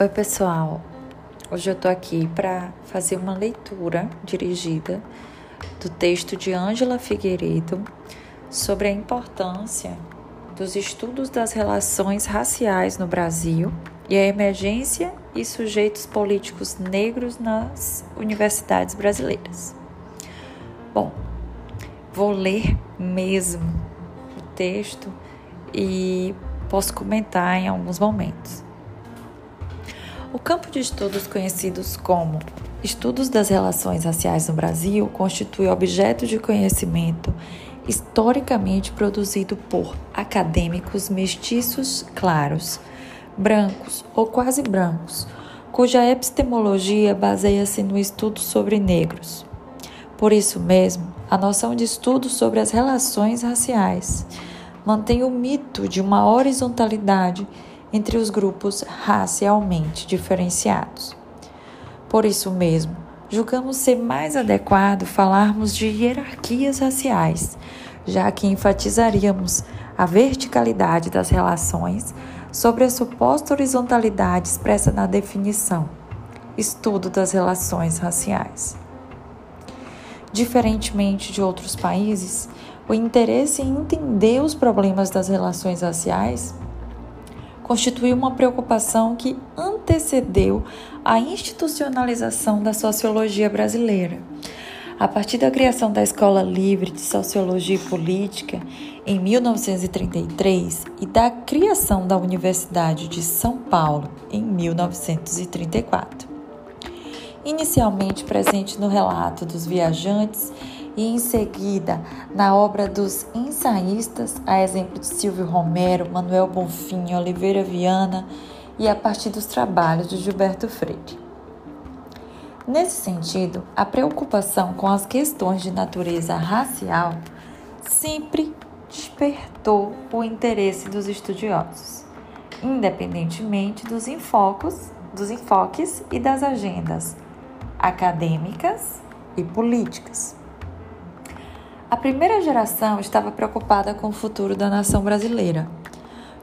Oi, pessoal. Hoje eu tô aqui para fazer uma leitura dirigida do texto de Ângela Figueiredo sobre a importância dos estudos das relações raciais no Brasil e a emergência e sujeitos políticos negros nas universidades brasileiras. Bom, vou ler mesmo o texto e posso comentar em alguns momentos. O campo de estudos conhecidos como Estudos das Relações Raciais no Brasil constitui objeto de conhecimento historicamente produzido por acadêmicos mestiços claros, brancos ou quase brancos, cuja epistemologia baseia-se no estudo sobre negros. Por isso mesmo, a noção de estudo sobre as relações raciais mantém o mito de uma horizontalidade entre os grupos racialmente diferenciados. Por isso mesmo, julgamos ser mais adequado falarmos de hierarquias raciais, já que enfatizaríamos a verticalidade das relações sobre a suposta horizontalidade expressa na definição, estudo das relações raciais. Diferentemente de outros países, o interesse em entender os problemas das relações raciais constituiu uma preocupação que antecedeu a institucionalização da sociologia brasileira. A partir da criação da Escola Livre de Sociologia e Política em 1933 e da criação da Universidade de São Paulo em 1934. Inicialmente presente no relato dos viajantes e em seguida na obra dos ensaístas, a exemplo de Silvio Romero, Manuel Bonfim, Oliveira Viana e a partir dos trabalhos de Gilberto Freire. Nesse sentido, a preocupação com as questões de natureza racial sempre despertou o interesse dos estudiosos, independentemente dos enfoques, dos enfoques e das agendas acadêmicas e políticas. A primeira geração estava preocupada com o futuro da nação brasileira,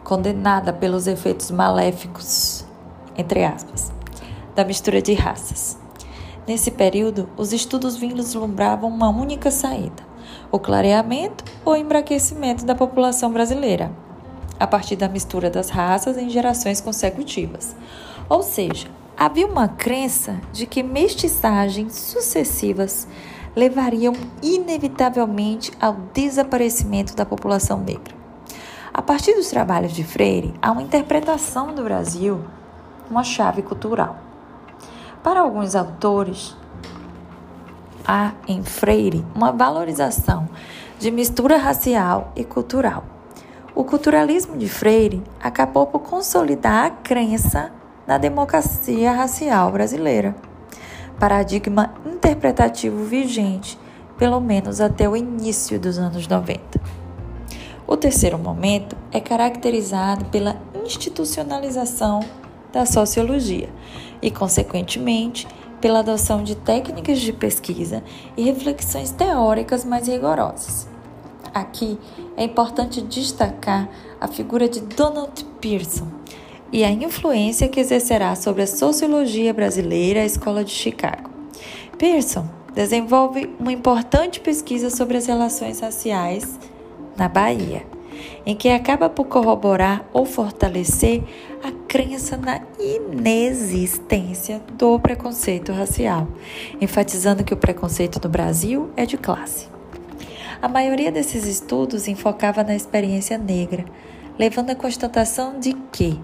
condenada pelos efeitos maléficos, entre aspas, da mistura de raças. Nesse período, os estudos vislumbravam uma única saída: o clareamento ou embraquecimento da população brasileira, a partir da mistura das raças em gerações consecutivas. Ou seja, havia uma crença de que mestiçagens sucessivas levariam inevitavelmente ao desaparecimento da população negra. A partir dos trabalhos de Freire, há uma interpretação do Brasil, uma chave cultural. Para alguns autores, há em Freire uma valorização de mistura racial e cultural. O culturalismo de Freire acabou por consolidar a crença na democracia racial brasileira paradigma interpretativo vigente, pelo menos até o início dos anos 90. O terceiro momento é caracterizado pela institucionalização da sociologia e, consequentemente, pela adoção de técnicas de pesquisa e reflexões teóricas mais rigorosas. Aqui é importante destacar a figura de Donald Pearson, e a influência que exercerá sobre a sociologia brasileira a Escola de Chicago. Pearson desenvolve uma importante pesquisa sobre as relações raciais na Bahia, em que acaba por corroborar ou fortalecer a crença na inexistência do preconceito racial, enfatizando que o preconceito no Brasil é de classe. A maioria desses estudos enfocava na experiência negra, levando à constatação de que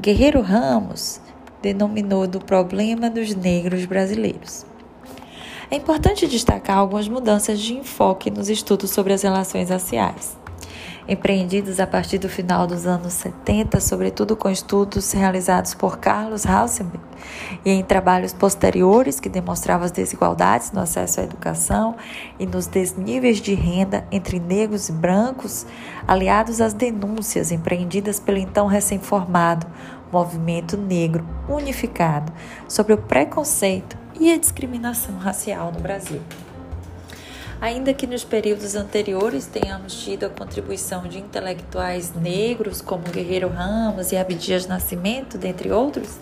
Guerreiro Ramos denominou do problema dos negros brasileiros. É importante destacar algumas mudanças de enfoque nos estudos sobre as relações raciais empreendidos a partir do final dos anos 70, sobretudo com estudos realizados por Carlos Hausenberg e em trabalhos posteriores que demonstravam as desigualdades no acesso à educação e nos desníveis de renda entre negros e brancos, aliados às denúncias empreendidas pelo então recém-formado Movimento Negro Unificado sobre o preconceito e a discriminação racial no Brasil. Ainda que nos períodos anteriores tenhamos tido a contribuição de intelectuais negros como Guerreiro Ramos e Abdias Nascimento, dentre outros,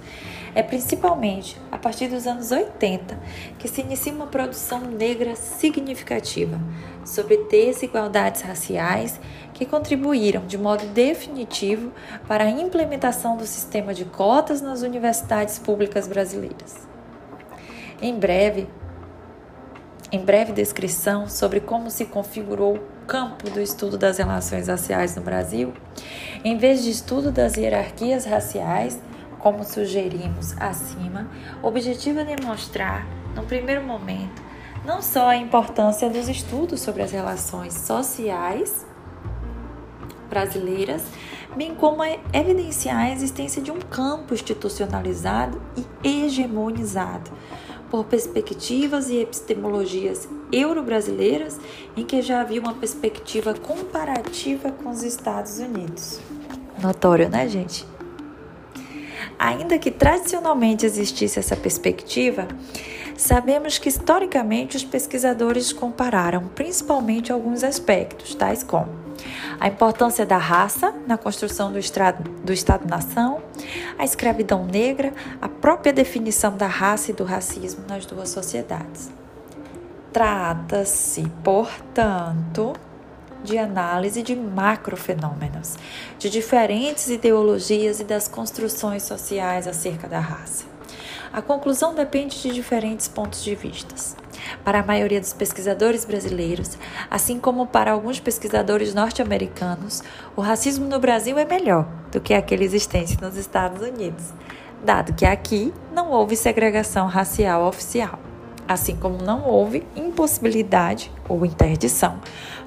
É principalmente a partir dos anos 80 que se inicia uma produção negra significativa sobre desigualdades raciais que contribuíram de modo definitivo para a implementação do sistema de cotas nas universidades públicas brasileiras. Em breve, em breve descrição sobre como se configurou o campo do estudo das relações raciais no Brasil, em vez de estudo das hierarquias raciais, como sugerimos acima, o objetivo é demonstrar, no primeiro momento, não só a importância dos estudos sobre as relações sociais brasileiras, bem como evidenciar a existência de um campo institucionalizado e hegemonizado por perspectivas e epistemologias euro-brasileiras em que já havia uma perspectiva comparativa com os Estados Unidos. Notório, né, gente? Ainda que tradicionalmente existisse essa perspectiva, sabemos que historicamente os pesquisadores compararam principalmente alguns aspectos, tais como a importância da raça na construção do, do Estado-nação, a escravidão negra, a própria definição da raça e do racismo nas duas sociedades. Trata-se, portanto, de análise de macrofenômenos, de diferentes ideologias e das construções sociais acerca da raça. A conclusão depende de diferentes pontos de vista. Para a maioria dos pesquisadores brasileiros, assim como para alguns pesquisadores norte-americanos, o racismo no Brasil é melhor do que aquele existente nos Estados Unidos, dado que aqui não houve segregação racial oficial, assim como não houve impossibilidade ou interdição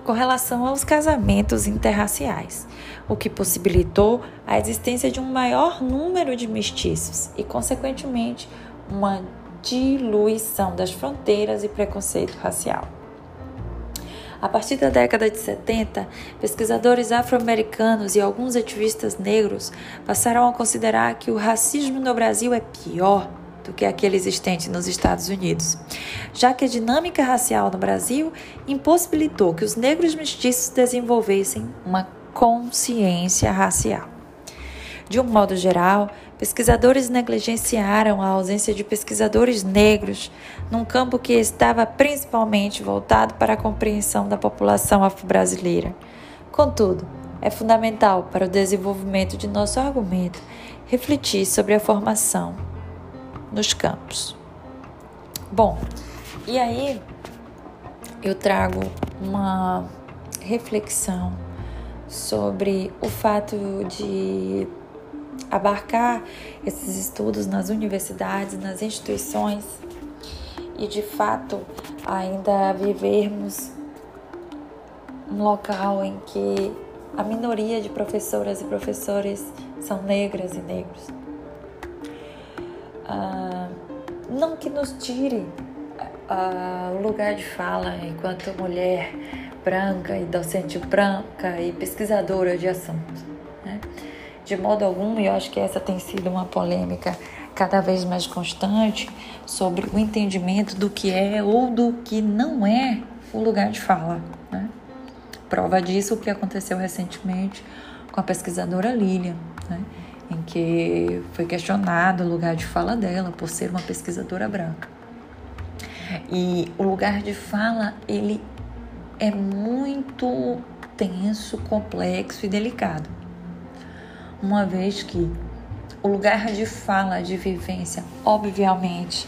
com relação aos casamentos interraciais, o que possibilitou a existência de um maior número de mestiços e, consequentemente, uma diluição das fronteiras e preconceito racial. A partir da década de 70, pesquisadores afro-americanos e alguns ativistas negros passaram a considerar que o racismo no Brasil é pior do que aquele existente nos Estados Unidos, já que a dinâmica racial no Brasil impossibilitou que os negros mestiços desenvolvessem uma consciência racial. De um modo geral, Pesquisadores negligenciaram a ausência de pesquisadores negros num campo que estava principalmente voltado para a compreensão da população afro-brasileira. Contudo, é fundamental para o desenvolvimento de nosso argumento refletir sobre a formação nos campos. Bom, e aí eu trago uma reflexão sobre o fato de abarcar esses estudos nas universidades, nas instituições e de fato ainda vivermos um local em que a minoria de professoras e professores são negras e negros. Ah, não que nos tire ah, o lugar de fala enquanto mulher branca e docente branca e pesquisadora de assuntos. De modo algum, e eu acho que essa tem sido uma polêmica cada vez mais constante sobre o entendimento do que é ou do que não é o lugar de fala. Né? Prova disso o que aconteceu recentemente com a pesquisadora Lilian, né? em que foi questionado o lugar de fala dela por ser uma pesquisadora branca. E o lugar de fala, ele é muito tenso, complexo e delicado uma vez que o lugar de fala, de vivência, obviamente,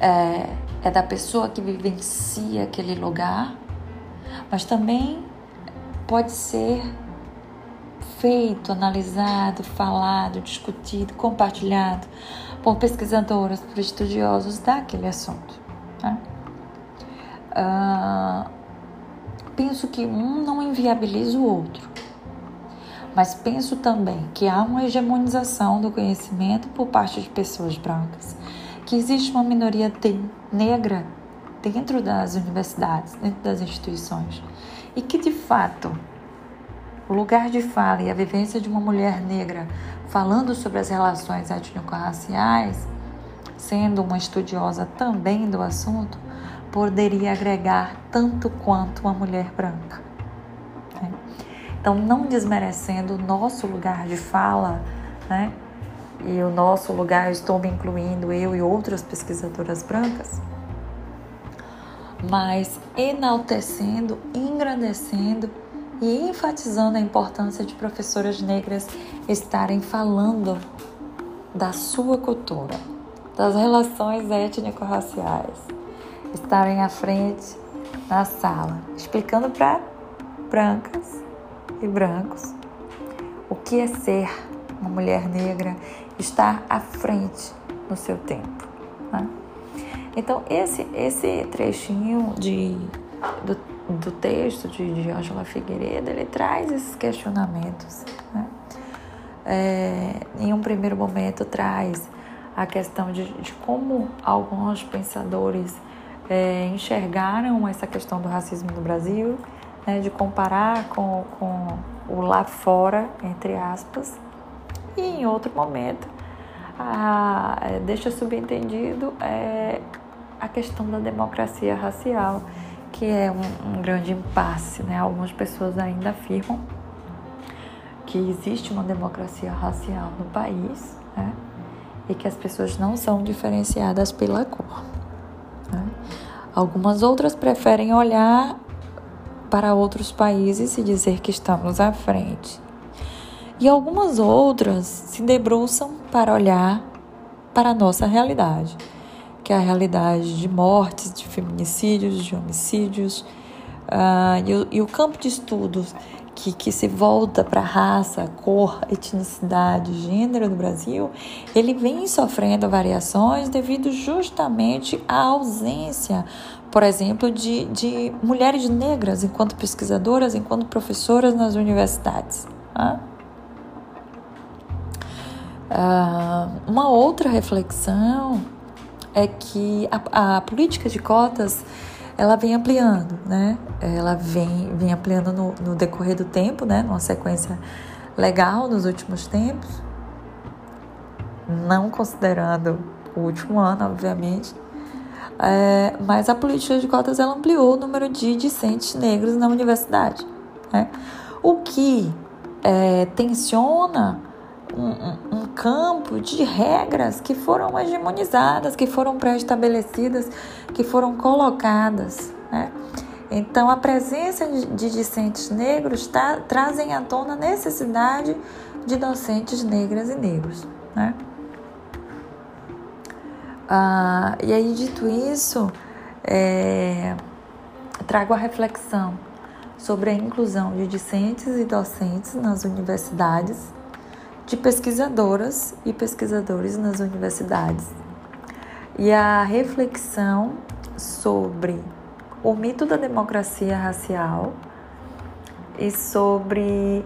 é, é da pessoa que vivencia aquele lugar, mas também pode ser feito, analisado, falado, discutido, compartilhado por pesquisadores, por estudiosos daquele assunto. Né? Uh, penso que um não inviabiliza o outro mas penso também que há uma hegemonização do conhecimento por parte de pessoas brancas, que existe uma minoria negra dentro das universidades, dentro das instituições, e que de fato o lugar de fala e a vivência de uma mulher negra falando sobre as relações étnico-raciais, sendo uma estudiosa também do assunto, poderia agregar tanto quanto uma mulher branca. Então, não desmerecendo o nosso lugar de fala, né? e o nosso lugar, estou me incluindo eu e outras pesquisadoras brancas, mas enaltecendo, engrandecendo e enfatizando a importância de professoras negras estarem falando da sua cultura, das relações étnico-raciais, estarem à frente na sala, explicando para brancas e brancos o que é ser uma mulher negra, estar à frente no seu tempo. Né? Então, esse, esse trechinho de, do, do texto de, de Angela Figueiredo, ele traz esses questionamentos. Né? É, em um primeiro momento, traz a questão de, de como alguns pensadores é, enxergaram essa questão do racismo no Brasil, né, de comparar com, com o lá fora, entre aspas, e em outro momento a, é, deixa subentendido é, a questão da democracia racial, que é um, um grande impasse. Né? Algumas pessoas ainda afirmam que existe uma democracia racial no país né? e que as pessoas não são diferenciadas pela cor. Né? Algumas outras preferem olhar para outros países e dizer que estamos à frente. E algumas outras se debruçam para olhar para a nossa realidade que é a realidade de mortes, de feminicídios, de homicídios, uh, e, o, e, o, campo de estudos que, que se volta para raça, cor, etnicidade, gênero no Brasil, ele vem sofrendo variações devido justamente à ausência, por exemplo, de, de mulheres negras enquanto pesquisadoras, enquanto professoras nas universidades. Né? Uh, uma outra reflexão é que a, a política de cotas ela vem ampliando, né? Ela vem, vem ampliando no, no decorrer do tempo, né? Numa sequência legal nos últimos tempos, não considerando o último ano, obviamente. É, mas a política de cotas ela ampliou o número de discentes negros na universidade, né? O que é, tensiona um, um, campo de regras que foram hegemonizadas, que foram pré-estabelecidas, que foram colocadas. Né? Então, a presença de, discentes negros tá, trazem à tona a necessidade de docentes negras e negros. Né? Ah, e aí, dito isso, é, trago a reflexão sobre a inclusão de discentes e docentes nas universidades de pesquisadoras e pesquisadores nas universidades. E a reflexão sobre o mito da democracia racial e sobre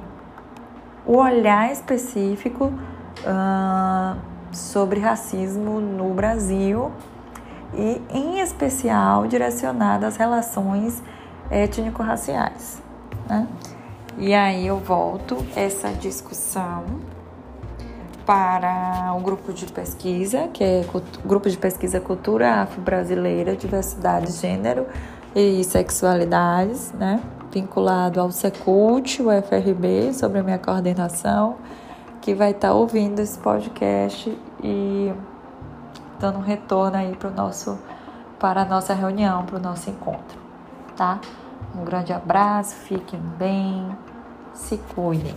o olhar específico uh, sobre racismo no Brasil e, em especial, direcionado às relações étnico-raciais. Né? E aí eu volto essa discussão para o grupo de pesquisa, que é Grupo de Pesquisa Cultura Afro-Brasileira, Diversidade, Gênero e Sexualidades, né? vinculado ao Secult, o FRB, sobre a minha coordenação, que vai estar ouvindo esse podcast e dando um retorno aí para o nosso para a nossa reunião, para o nosso encontro, tá? Um grande abraço, fiquem bem, se cuidem.